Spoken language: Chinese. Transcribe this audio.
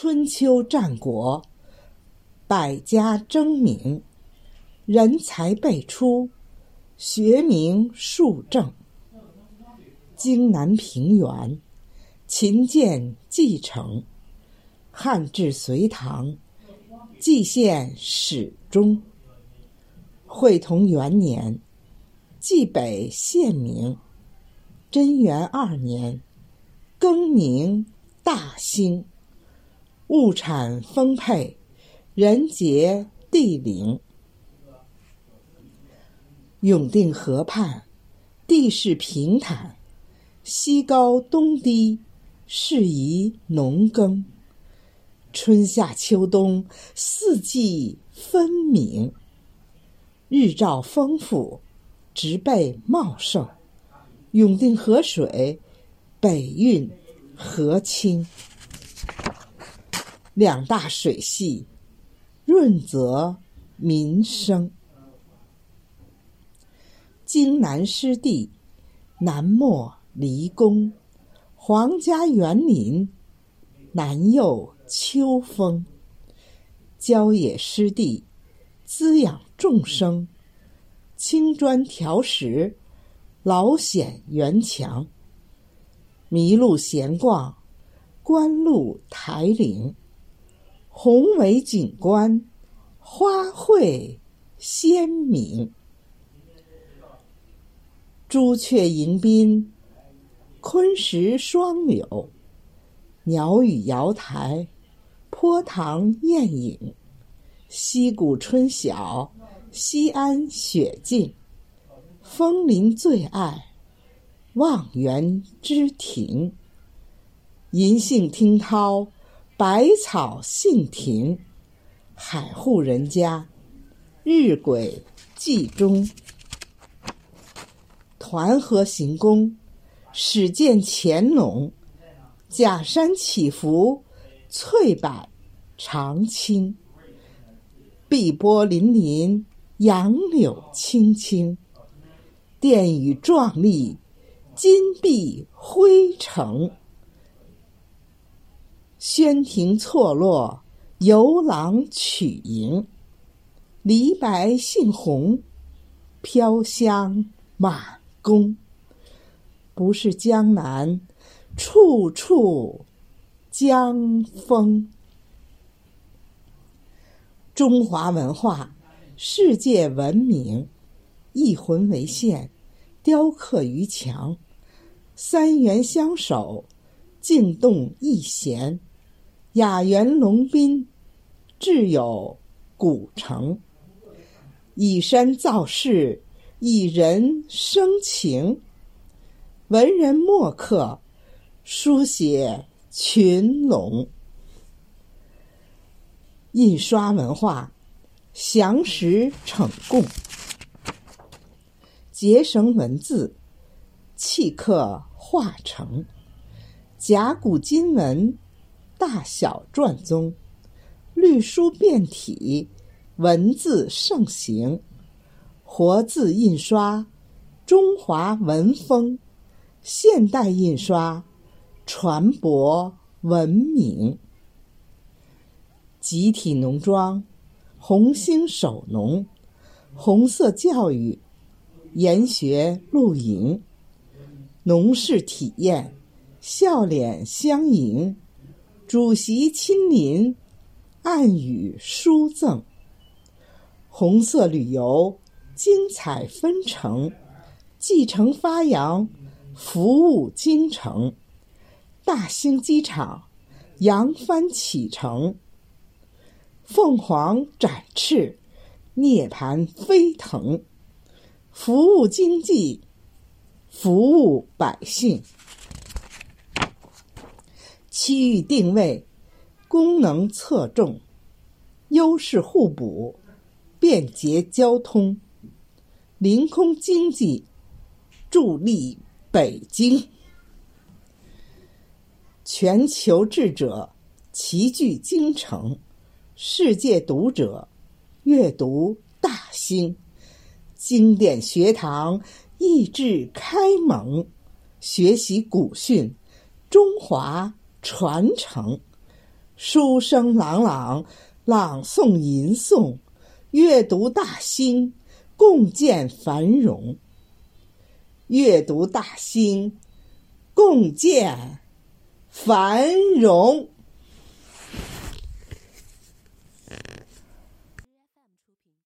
春秋战国，百家争鸣，人才辈出，学名树正。荆南平原，秦建继承，汉至隋唐，蓟县始终。会同元年，蓟北县名。贞元二年，更名大兴。物产丰沛，人杰地灵。永定河畔，地势平坦，西高东低，适宜农耕。春夏秋冬，四季分明。日照丰富，植被茂盛。永定河水北运河清。两大水系，润泽民生。荆南湿地，南没离宫，皇家园林，南佑秋风。郊野湿地，滋养众生。青砖条石，老显园墙。麋鹿闲逛，观鹿台岭。宏伟景观，花卉鲜明。朱雀迎宾，昆石双柳，鸟语瑶台，坡塘雁影。溪谷春晓，西安雪静。枫林最爱，望园之庭。银杏听涛。百草杏庭，海户人家，日晷记中。团河行宫，始见乾隆。假山起伏，翠柏长青。碧波粼粼，杨柳青青。殿宇壮丽，金碧辉城。轩庭错落，游廊曲营。梨白杏红，飘香满宫。不是江南，处处江风。中华文化，世界文明。一魂为线，雕刻于墙。三元相守，静动一弦。雅园龙宾，志有古城。以山造势，以人生情。文人墨客，书写群龙。印刷文化，详实呈贡，节省文字，契刻化成甲骨金文。大小篆宗，隶书变体，文字盛行，活字印刷，中华文风，现代印刷，传播文明。集体农庄，红星手农，红色教育，研学露营，农事体验，笑脸相迎。主席亲临，暗语书赠。红色旅游，精彩纷呈，继承发扬，服务京城。大兴机场，扬帆启程。凤凰展翅，涅槃飞腾。服务经济，服务百姓。区域定位，功能侧重，优势互补，便捷交通，临空经济，助力北京。全球智者齐聚京城，世界读者阅读大兴，经典学堂益智开蒙，学习古训，中华。传承，书声朗朗，朗诵吟诵，阅读大兴，共建繁荣。阅读大兴，共建繁荣。